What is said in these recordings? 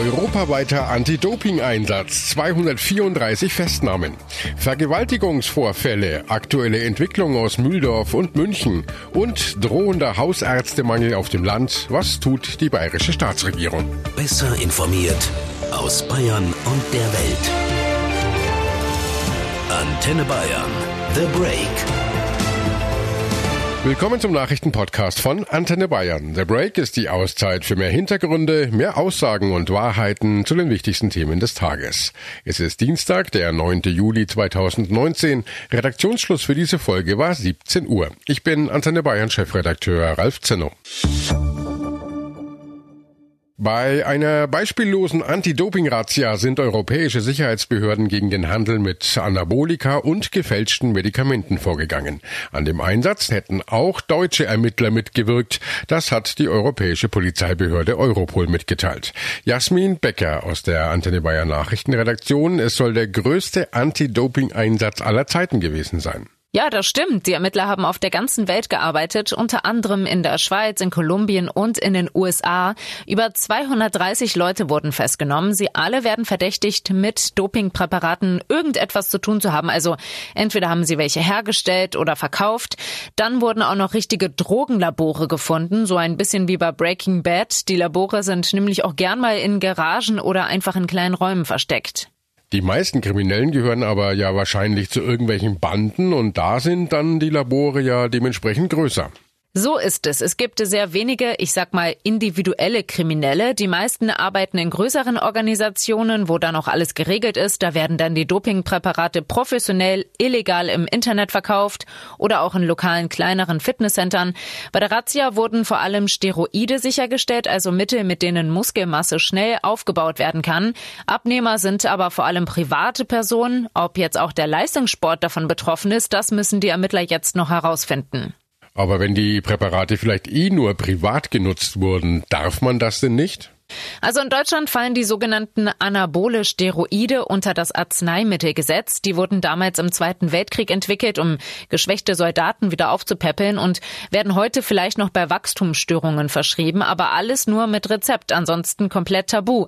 Europaweiter Anti-Doping-Einsatz, 234 Festnahmen. Vergewaltigungsvorfälle, aktuelle Entwicklung aus Mühldorf und München und drohender Hausärztemangel auf dem Land. Was tut die bayerische Staatsregierung? Besser informiert aus Bayern und der Welt. Antenne Bayern. The Break. Willkommen zum Nachrichtenpodcast von Antenne Bayern. The Break ist die Auszeit für mehr Hintergründe, mehr Aussagen und Wahrheiten zu den wichtigsten Themen des Tages. Es ist Dienstag, der 9. Juli 2019. Redaktionsschluss für diese Folge war 17 Uhr. Ich bin Antenne Bayern Chefredakteur Ralf Zenno. Bei einer beispiellosen Anti-Doping-Razzia sind europäische Sicherheitsbehörden gegen den Handel mit Anabolika und gefälschten Medikamenten vorgegangen. An dem Einsatz hätten auch deutsche Ermittler mitgewirkt. Das hat die europäische Polizeibehörde Europol mitgeteilt. Jasmin Becker aus der Antenne Bayern Nachrichtenredaktion. Es soll der größte Anti-Doping-Einsatz aller Zeiten gewesen sein. Ja, das stimmt. Die Ermittler haben auf der ganzen Welt gearbeitet, unter anderem in der Schweiz, in Kolumbien und in den USA. Über 230 Leute wurden festgenommen. Sie alle werden verdächtigt, mit Dopingpräparaten irgendetwas zu tun zu haben. Also entweder haben sie welche hergestellt oder verkauft. Dann wurden auch noch richtige Drogenlabore gefunden, so ein bisschen wie bei Breaking Bad. Die Labore sind nämlich auch gern mal in Garagen oder einfach in kleinen Räumen versteckt. Die meisten Kriminellen gehören aber ja wahrscheinlich zu irgendwelchen Banden und da sind dann die Labore ja dementsprechend größer. So ist es. Es gibt sehr wenige, ich sag mal, individuelle Kriminelle. Die meisten arbeiten in größeren Organisationen, wo dann auch alles geregelt ist. Da werden dann die Dopingpräparate professionell, illegal im Internet verkauft oder auch in lokalen kleineren Fitnesscentern. Bei der Razzia wurden vor allem Steroide sichergestellt, also Mittel, mit denen Muskelmasse schnell aufgebaut werden kann. Abnehmer sind aber vor allem private Personen. Ob jetzt auch der Leistungssport davon betroffen ist, das müssen die Ermittler jetzt noch herausfinden. Aber wenn die Präparate vielleicht eh nur privat genutzt wurden, darf man das denn nicht? Also in Deutschland fallen die sogenannten anabole Steroide unter das Arzneimittelgesetz. Die wurden damals im Zweiten Weltkrieg entwickelt, um geschwächte Soldaten wieder aufzupäppeln und werden heute vielleicht noch bei Wachstumsstörungen verschrieben, aber alles nur mit Rezept, ansonsten komplett tabu.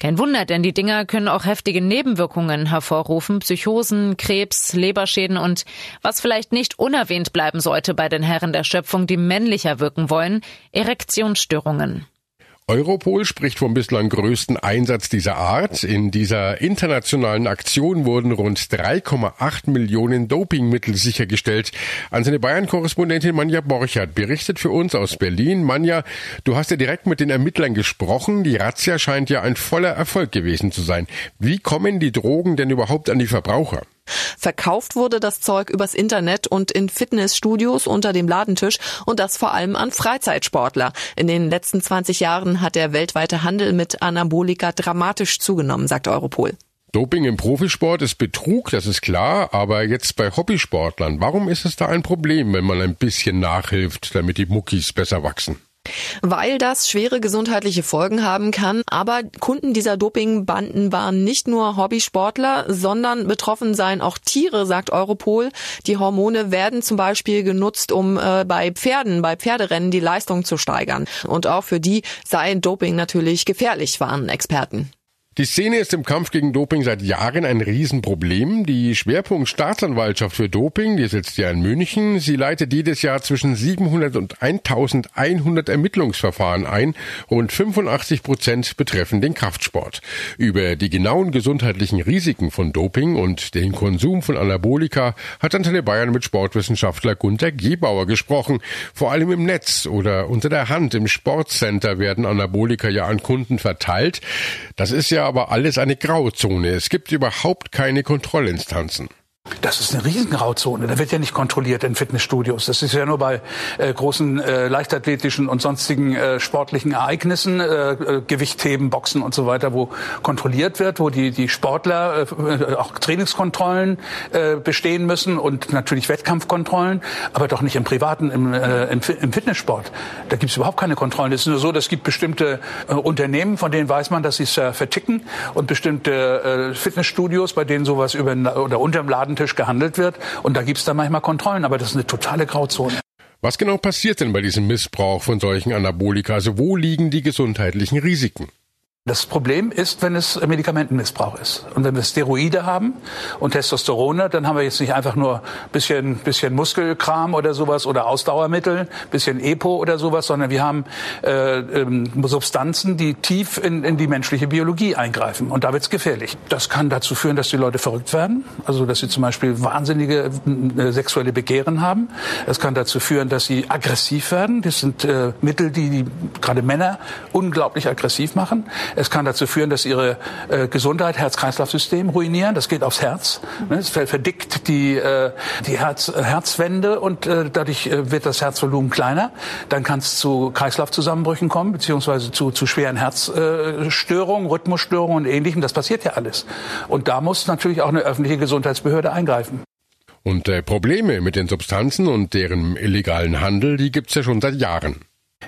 Kein Wunder, denn die Dinger können auch heftige Nebenwirkungen hervorrufen, Psychosen, Krebs, Leberschäden und was vielleicht nicht unerwähnt bleiben sollte bei den Herren der Schöpfung, die männlicher wirken wollen, Erektionsstörungen. Europol spricht vom bislang größten Einsatz dieser Art. In dieser internationalen Aktion wurden rund 3,8 Millionen Dopingmittel sichergestellt. An seine Bayern-Korrespondentin Manja Borchert berichtet für uns aus Berlin. Manja, du hast ja direkt mit den Ermittlern gesprochen. Die Razzia scheint ja ein voller Erfolg gewesen zu sein. Wie kommen die Drogen denn überhaupt an die Verbraucher? Verkauft wurde das Zeug übers Internet und in Fitnessstudios unter dem Ladentisch und das vor allem an Freizeitsportler. In den letzten 20 Jahren hat der weltweite Handel mit Anabolika dramatisch zugenommen, sagt Europol. Doping im Profisport ist Betrug, das ist klar, aber jetzt bei Hobbysportlern, warum ist es da ein Problem, wenn man ein bisschen nachhilft, damit die Muckis besser wachsen? Weil das schwere gesundheitliche Folgen haben kann. Aber Kunden dieser Dopingbanden waren nicht nur Hobbysportler, sondern betroffen seien auch Tiere, sagt Europol. Die Hormone werden zum Beispiel genutzt, um äh, bei Pferden, bei Pferderennen die Leistung zu steigern. Und auch für die sei Doping natürlich gefährlich, waren Experten. Die Szene ist im Kampf gegen Doping seit Jahren ein Riesenproblem. Die Schwerpunkt Staatsanwaltschaft für Doping, die sitzt ja in München, sie leitet jedes Jahr zwischen 700 und 1100 Ermittlungsverfahren ein. Rund 85 Prozent betreffen den Kraftsport. Über die genauen gesundheitlichen Risiken von Doping und den Konsum von Anabolika hat Antenne Bayern mit Sportwissenschaftler Gunter Gebauer gesprochen. Vor allem im Netz oder unter der Hand im Sportcenter werden Anabolika ja an Kunden verteilt. Das ist ja aber alles eine Grauzone. Es gibt überhaupt keine Kontrollinstanzen. Das ist eine Riesengrauzone. Da wird ja nicht kontrolliert in Fitnessstudios. Das ist ja nur bei äh, großen äh, leichtathletischen und sonstigen äh, sportlichen Ereignissen, äh, äh Gewichtheben, Boxen und so weiter, wo kontrolliert wird, wo die, die Sportler äh, auch Trainingskontrollen äh, bestehen müssen und natürlich Wettkampfkontrollen, aber doch nicht im privaten, im, äh, im, im Fitnesssport. Da gibt es überhaupt keine Kontrollen. Es ist nur so, es gibt bestimmte äh, Unternehmen, von denen weiß man, dass sie es verticken und bestimmte äh, Fitnessstudios, bei denen sowas über oder unterm Laden Ladentisch gehandelt wird. Und da gibt es dann manchmal Kontrollen, aber das ist eine totale Grauzone. Was genau passiert denn bei diesem Missbrauch von solchen Anabolika? Also wo liegen die gesundheitlichen Risiken? Das Problem ist, wenn es Medikamentenmissbrauch ist. Und wenn wir Steroide haben und Testosterone, dann haben wir jetzt nicht einfach nur bisschen, bisschen Muskelkram oder sowas oder Ausdauermittel, bisschen EPO oder sowas, sondern wir haben äh, ähm, Substanzen, die tief in, in die menschliche Biologie eingreifen. Und da wird's gefährlich. Das kann dazu führen, dass die Leute verrückt werden, also dass sie zum Beispiel wahnsinnige äh, sexuelle Begehren haben. Es kann dazu führen, dass sie aggressiv werden. Das sind äh, Mittel, die, die gerade Männer unglaublich aggressiv machen. Es kann dazu führen, dass ihre äh, Gesundheit, Herz-Kreislauf-System ruinieren. Das geht aufs Herz. Ne? Es verdickt die, äh, die Herz, äh, Herzwände und äh, dadurch äh, wird das Herzvolumen kleiner. Dann kann es zu Kreislaufzusammenbrüchen kommen, beziehungsweise zu, zu schweren Herzstörungen, Rhythmusstörungen und Ähnlichem. Das passiert ja alles. Und da muss natürlich auch eine öffentliche Gesundheitsbehörde eingreifen. Und äh, Probleme mit den Substanzen und deren illegalen Handel, die gibt's ja schon seit Jahren.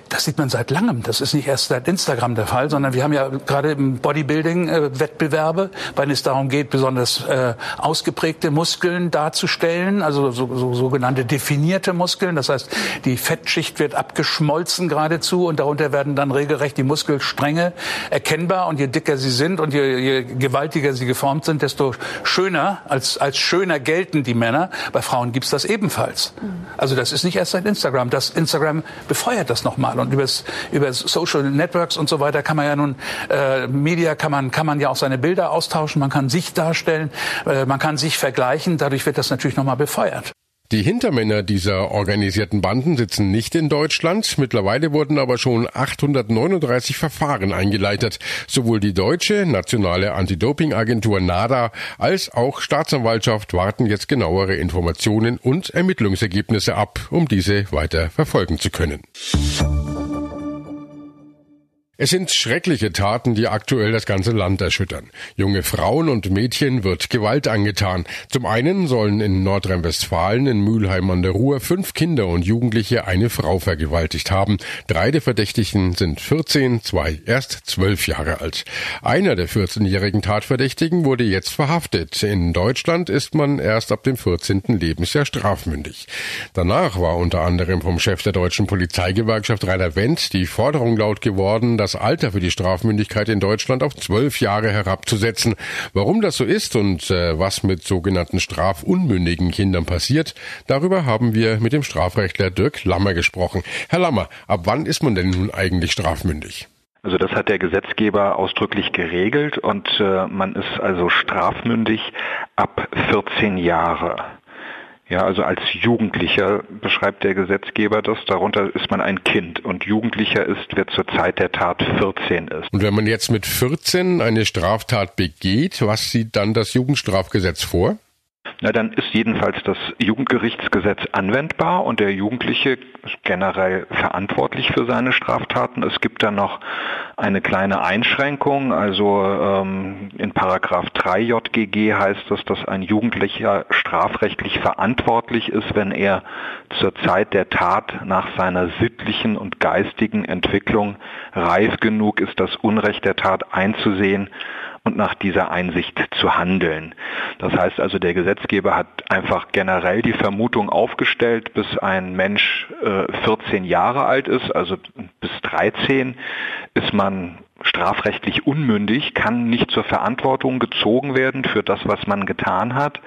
Das sieht man seit langem. Das ist nicht erst seit Instagram der Fall, sondern wir haben ja gerade im Bodybuilding äh, Wettbewerbe, wenn es darum geht, besonders äh, ausgeprägte Muskeln darzustellen, also so, so, sogenannte definierte Muskeln. Das heißt, die Fettschicht wird abgeschmolzen geradezu und darunter werden dann regelrecht die Muskelstränge erkennbar. Und je dicker sie sind und je, je gewaltiger sie geformt sind, desto schöner, als, als schöner gelten die Männer. Bei Frauen gibt's das ebenfalls. Also das ist nicht erst seit Instagram. Das Instagram befeuert das nochmal mal. Und übers, über Social Networks und so weiter kann man ja nun, äh, Media kann man, kann man ja auch seine Bilder austauschen, man kann sich darstellen, äh, man kann sich vergleichen. Dadurch wird das natürlich nochmal befeuert. Die Hintermänner dieser organisierten Banden sitzen nicht in Deutschland. Mittlerweile wurden aber schon 839 Verfahren eingeleitet. Sowohl die deutsche nationale Anti-Doping-Agentur NADA als auch Staatsanwaltschaft warten jetzt genauere Informationen und Ermittlungsergebnisse ab, um diese weiter verfolgen zu können. Es sind schreckliche Taten, die aktuell das ganze Land erschüttern. Junge Frauen und Mädchen wird Gewalt angetan. Zum einen sollen in Nordrhein-Westfalen in Mülheim an der Ruhr fünf Kinder und Jugendliche eine Frau vergewaltigt haben. Drei der Verdächtigen sind 14, zwei erst zwölf Jahre alt. Einer der 14-jährigen Tatverdächtigen wurde jetzt verhaftet. In Deutschland ist man erst ab dem 14. Lebensjahr strafmündig. Danach war unter anderem vom Chef der deutschen Polizeigewerkschaft Rainer Wendt die Forderung laut geworden, das Alter für die Strafmündigkeit in Deutschland auf zwölf Jahre herabzusetzen. Warum das so ist und äh, was mit sogenannten strafunmündigen Kindern passiert, darüber haben wir mit dem Strafrechtler Dirk Lammer gesprochen. Herr Lammer, ab wann ist man denn nun eigentlich strafmündig? Also das hat der Gesetzgeber ausdrücklich geregelt und äh, man ist also strafmündig ab 14 Jahre. Ja, also als Jugendlicher beschreibt der Gesetzgeber das. Darunter ist man ein Kind und Jugendlicher ist, wer zur Zeit der Tat 14 ist. Und wenn man jetzt mit 14 eine Straftat begeht, was sieht dann das Jugendstrafgesetz vor? Na, dann ist jedenfalls das Jugendgerichtsgesetz anwendbar und der Jugendliche generell verantwortlich für seine Straftaten. Es gibt dann noch eine kleine Einschränkung, also ähm, in Paragraph 3 JGG heißt es, dass ein Jugendlicher strafrechtlich verantwortlich ist, wenn er zur Zeit der Tat nach seiner sittlichen und geistigen Entwicklung reif genug ist, das Unrecht der Tat einzusehen und nach dieser Einsicht zu handeln. Das heißt also, der Gesetzgeber hat einfach generell die Vermutung aufgestellt, bis ein Mensch äh, 14 Jahre alt ist, also bis 13, ist man strafrechtlich unmündig, kann nicht zur Verantwortung gezogen werden für das, was man getan hat.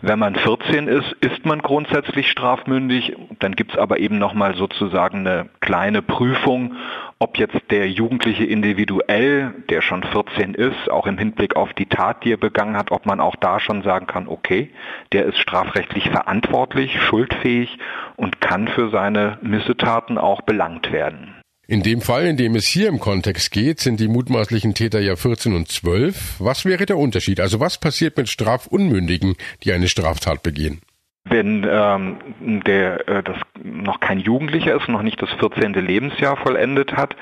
Wenn man 14 ist, ist man grundsätzlich strafmündig. Dann gibt es aber eben nochmal sozusagen eine kleine Prüfung, ob jetzt der Jugendliche individuell, der schon 14 ist, auch im Hinblick auf die Tat, die er begangen hat, ob man auch da schon sagen kann, okay, der ist strafrechtlich verantwortlich, schuldfähig und kann für seine Missetaten auch belangt werden. In dem Fall, in dem es hier im Kontext geht, sind die mutmaßlichen Täter ja 14 und 12. Was wäre der Unterschied? Also was passiert mit Strafunmündigen, die eine Straftat begehen? Wenn ähm, der äh, das noch kein Jugendlicher ist, noch nicht das 14. Lebensjahr vollendet hat,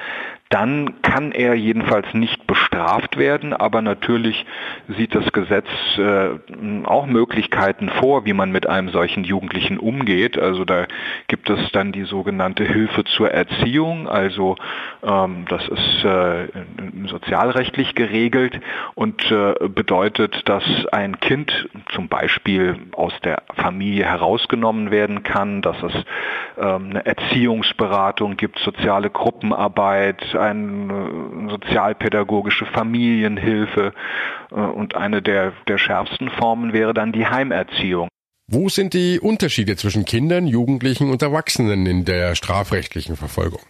dann kann er jedenfalls nicht bestraft werden, aber natürlich sieht das Gesetz äh, auch Möglichkeiten vor, wie man mit einem solchen Jugendlichen umgeht. Also da gibt es dann die sogenannte Hilfe zur Erziehung, also ähm, das ist äh, sozialrechtlich geregelt und äh, bedeutet, dass ein Kind zum Beispiel aus der Familie herausgenommen werden kann, dass es ähm, eine Erziehungsberatung gibt, soziale Gruppenarbeit, eine sozialpädagogische Familienhilfe und eine der, der schärfsten Formen wäre dann die Heimerziehung. Wo sind die Unterschiede zwischen Kindern, Jugendlichen und Erwachsenen in der strafrechtlichen Verfolgung?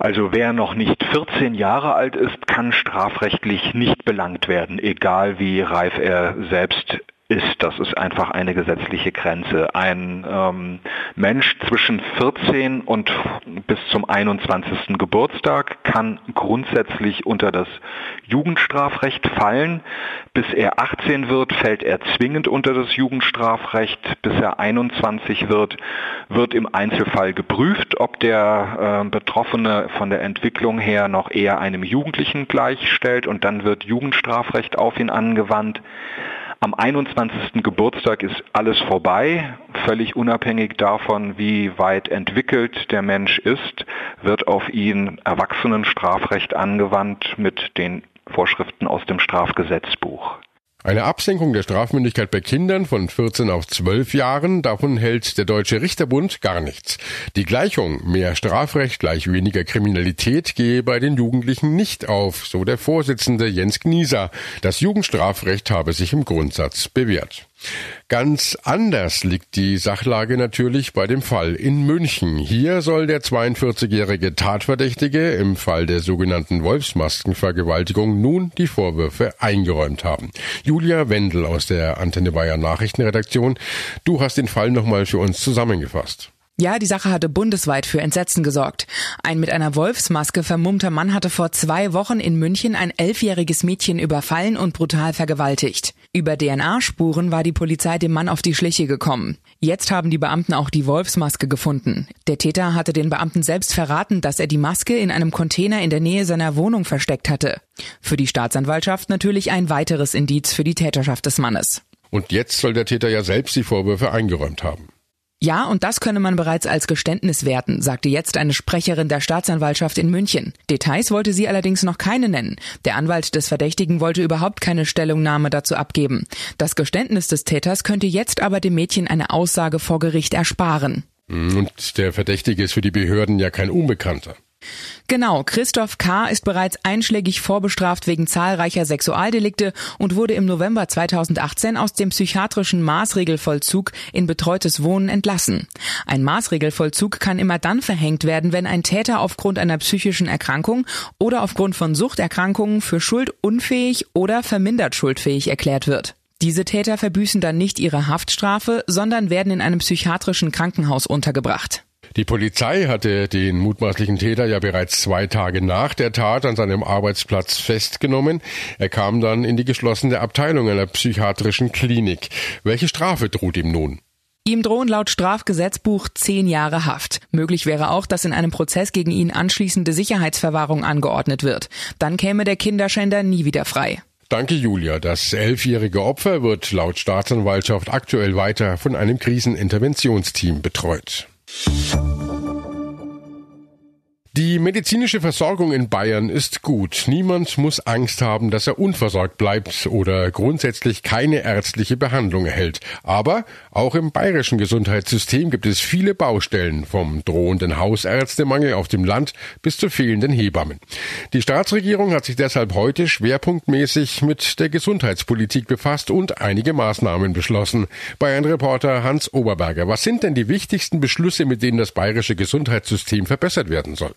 Also wer noch nicht 14 Jahre alt ist, kann strafrechtlich nicht belangt werden, egal wie reif er selbst ist. Das ist einfach eine gesetzliche Grenze. Ein ähm, Mensch zwischen 14 und bis zum 21. Geburtstag kann grundsätzlich unter das Jugendstrafrecht fallen. Bis er 18 wird, fällt er zwingend unter das Jugendstrafrecht. Bis er 21 wird, wird im Einzelfall geprüft, ob der äh, Betroffene von der Entwicklung her noch eher einem Jugendlichen gleichstellt und dann wird Jugendstrafrecht auf ihn angewandt. Am 21. Geburtstag ist alles vorbei. Völlig unabhängig davon, wie weit entwickelt der Mensch ist, wird auf ihn Erwachsenenstrafrecht angewandt mit den Vorschriften aus dem Strafgesetzbuch. Eine Absenkung der Strafmündigkeit bei Kindern von 14 auf 12 Jahren, davon hält der Deutsche Richterbund gar nichts. Die Gleichung mehr Strafrecht gleich weniger Kriminalität gehe bei den Jugendlichen nicht auf, so der Vorsitzende Jens Gnieser. Das Jugendstrafrecht habe sich im Grundsatz bewährt. Ganz anders liegt die Sachlage natürlich bei dem Fall in München. Hier soll der 42-jährige Tatverdächtige im Fall der sogenannten Wolfsmaskenvergewaltigung nun die Vorwürfe eingeräumt haben. Julia Wendel aus der Antenne Bayern Nachrichtenredaktion, du hast den Fall nochmal für uns zusammengefasst. Ja, die Sache hatte bundesweit für Entsetzen gesorgt. Ein mit einer Wolfsmaske vermummter Mann hatte vor zwei Wochen in München ein elfjähriges Mädchen überfallen und brutal vergewaltigt. Über DNA-Spuren war die Polizei dem Mann auf die Schliche gekommen. Jetzt haben die Beamten auch die Wolfsmaske gefunden. Der Täter hatte den Beamten selbst verraten, dass er die Maske in einem Container in der Nähe seiner Wohnung versteckt hatte. Für die Staatsanwaltschaft natürlich ein weiteres Indiz für die Täterschaft des Mannes. Und jetzt soll der Täter ja selbst die Vorwürfe eingeräumt haben. Ja, und das könne man bereits als Geständnis werten, sagte jetzt eine Sprecherin der Staatsanwaltschaft in München. Details wollte sie allerdings noch keine nennen. Der Anwalt des Verdächtigen wollte überhaupt keine Stellungnahme dazu abgeben. Das Geständnis des Täters könnte jetzt aber dem Mädchen eine Aussage vor Gericht ersparen. Und der Verdächtige ist für die Behörden ja kein Unbekannter. Genau, Christoph K. ist bereits einschlägig vorbestraft wegen zahlreicher Sexualdelikte und wurde im November 2018 aus dem psychiatrischen Maßregelvollzug in betreutes Wohnen entlassen. Ein Maßregelvollzug kann immer dann verhängt werden, wenn ein Täter aufgrund einer psychischen Erkrankung oder aufgrund von Suchterkrankungen für schuldunfähig oder vermindert schuldfähig erklärt wird. Diese Täter verbüßen dann nicht ihre Haftstrafe, sondern werden in einem psychiatrischen Krankenhaus untergebracht. Die Polizei hatte den mutmaßlichen Täter ja bereits zwei Tage nach der Tat an seinem Arbeitsplatz festgenommen. Er kam dann in die geschlossene Abteilung einer psychiatrischen Klinik. Welche Strafe droht ihm nun? Ihm drohen laut Strafgesetzbuch zehn Jahre Haft. Möglich wäre auch, dass in einem Prozess gegen ihn anschließende Sicherheitsverwahrung angeordnet wird. Dann käme der Kinderschänder nie wieder frei. Danke, Julia. Das elfjährige Opfer wird laut Staatsanwaltschaft aktuell weiter von einem Kriseninterventionsteam betreut. Thank you. Die medizinische Versorgung in Bayern ist gut. Niemand muss Angst haben, dass er unversorgt bleibt oder grundsätzlich keine ärztliche Behandlung erhält. Aber auch im bayerischen Gesundheitssystem gibt es viele Baustellen, vom drohenden Hausärztemangel auf dem Land bis zu fehlenden Hebammen. Die Staatsregierung hat sich deshalb heute schwerpunktmäßig mit der Gesundheitspolitik befasst und einige Maßnahmen beschlossen. Bayern-Reporter Hans Oberberger, was sind denn die wichtigsten Beschlüsse, mit denen das bayerische Gesundheitssystem verbessert werden soll?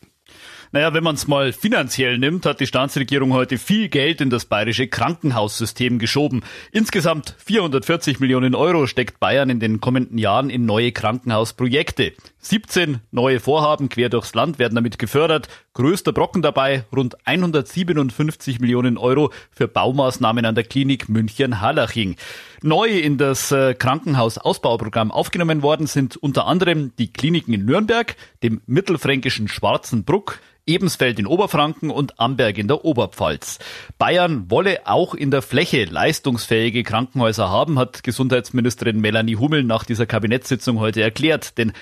Naja, wenn man es mal finanziell nimmt, hat die Staatsregierung heute viel Geld in das bayerische Krankenhaussystem geschoben. Insgesamt 440 Millionen Euro steckt Bayern in den kommenden Jahren in neue Krankenhausprojekte. 17 neue Vorhaben quer durchs Land werden damit gefördert. Größter Brocken dabei rund 157 Millionen Euro für Baumaßnahmen an der Klinik München-Hallaching. Neu in das äh, Krankenhausausbauprogramm aufgenommen worden sind unter anderem die Kliniken in Nürnberg, dem mittelfränkischen Schwarzenbruck, Ebensfeld in Oberfranken und Amberg in der Oberpfalz. Bayern wolle auch in der Fläche leistungsfähige Krankenhäuser haben, hat Gesundheitsministerin Melanie Hummel nach dieser Kabinettssitzung heute erklärt. Denn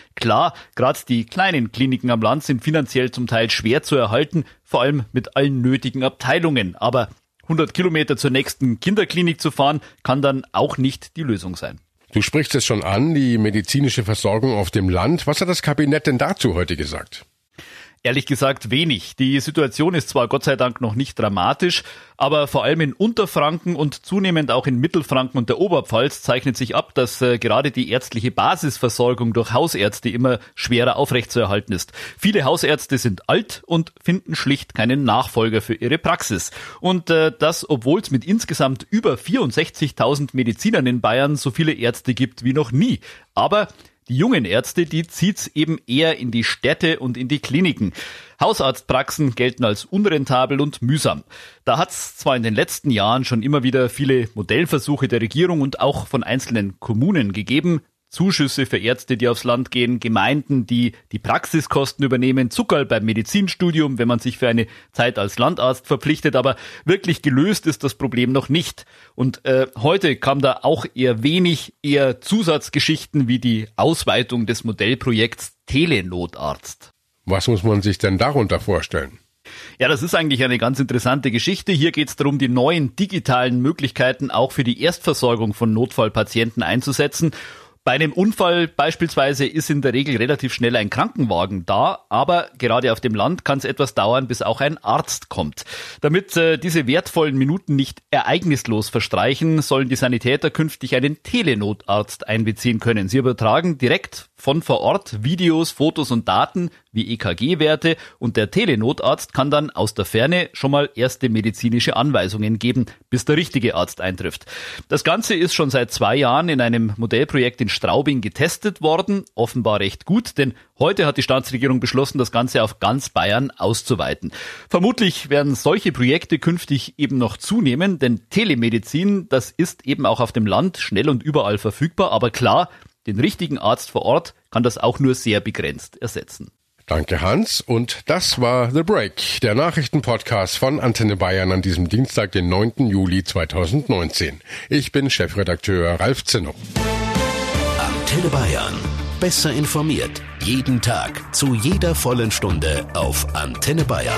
gerade die kleinen Kliniken am Land sind finanziell zum Teil schwer zu erhalten, vor allem mit allen nötigen Abteilungen. Aber 100 Kilometer zur nächsten Kinderklinik zu fahren, kann dann auch nicht die Lösung sein. Du sprichst es schon an, die medizinische Versorgung auf dem Land. Was hat das Kabinett denn dazu heute gesagt? Ehrlich gesagt wenig. Die Situation ist zwar Gott sei Dank noch nicht dramatisch, aber vor allem in Unterfranken und zunehmend auch in Mittelfranken und der Oberpfalz zeichnet sich ab, dass äh, gerade die ärztliche Basisversorgung durch Hausärzte immer schwerer aufrechtzuerhalten ist. Viele Hausärzte sind alt und finden schlicht keinen Nachfolger für ihre Praxis. Und äh, das, obwohl es mit insgesamt über 64.000 Medizinern in Bayern so viele Ärzte gibt wie noch nie. Aber die jungen Ärzte, die zieht's eben eher in die Städte und in die Kliniken. Hausarztpraxen gelten als unrentabel und mühsam. Da hat's zwar in den letzten Jahren schon immer wieder viele Modellversuche der Regierung und auch von einzelnen Kommunen gegeben, Zuschüsse für Ärzte, die aufs Land gehen, Gemeinden, die die Praxiskosten übernehmen, Zuckerl beim Medizinstudium, wenn man sich für eine Zeit als Landarzt verpflichtet, aber wirklich gelöst ist das Problem noch nicht. Und äh, heute kam da auch eher wenig, eher Zusatzgeschichten wie die Ausweitung des Modellprojekts Telenotarzt. Was muss man sich denn darunter vorstellen? Ja, das ist eigentlich eine ganz interessante Geschichte. Hier geht es darum, die neuen digitalen Möglichkeiten auch für die Erstversorgung von Notfallpatienten einzusetzen. Bei einem Unfall beispielsweise ist in der Regel relativ schnell ein Krankenwagen da, aber gerade auf dem Land kann es etwas dauern, bis auch ein Arzt kommt. Damit äh, diese wertvollen Minuten nicht ereignislos verstreichen, sollen die Sanitäter künftig einen Telenotarzt einbeziehen können. Sie übertragen direkt von vor Ort Videos, Fotos und Daten wie EKG-Werte und der Telenotarzt kann dann aus der Ferne schon mal erste medizinische Anweisungen geben, bis der richtige Arzt eintrifft. Das Ganze ist schon seit zwei Jahren in einem Modellprojekt in Straubing getestet worden, offenbar recht gut, denn heute hat die Staatsregierung beschlossen, das Ganze auf ganz Bayern auszuweiten. Vermutlich werden solche Projekte künftig eben noch zunehmen, denn Telemedizin, das ist eben auch auf dem Land schnell und überall verfügbar, aber klar, den richtigen Arzt vor Ort kann das auch nur sehr begrenzt ersetzen. Danke, Hans. Und das war The Break, der Nachrichtenpodcast von Antenne Bayern an diesem Dienstag, den 9. Juli 2019. Ich bin Chefredakteur Ralf Zinno. Antenne Bayern. Besser informiert. Jeden Tag. Zu jeder vollen Stunde auf Antenne Bayern.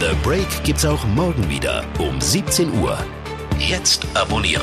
The Break. The Break gibt's auch morgen wieder um 17 Uhr. Jetzt abonnieren.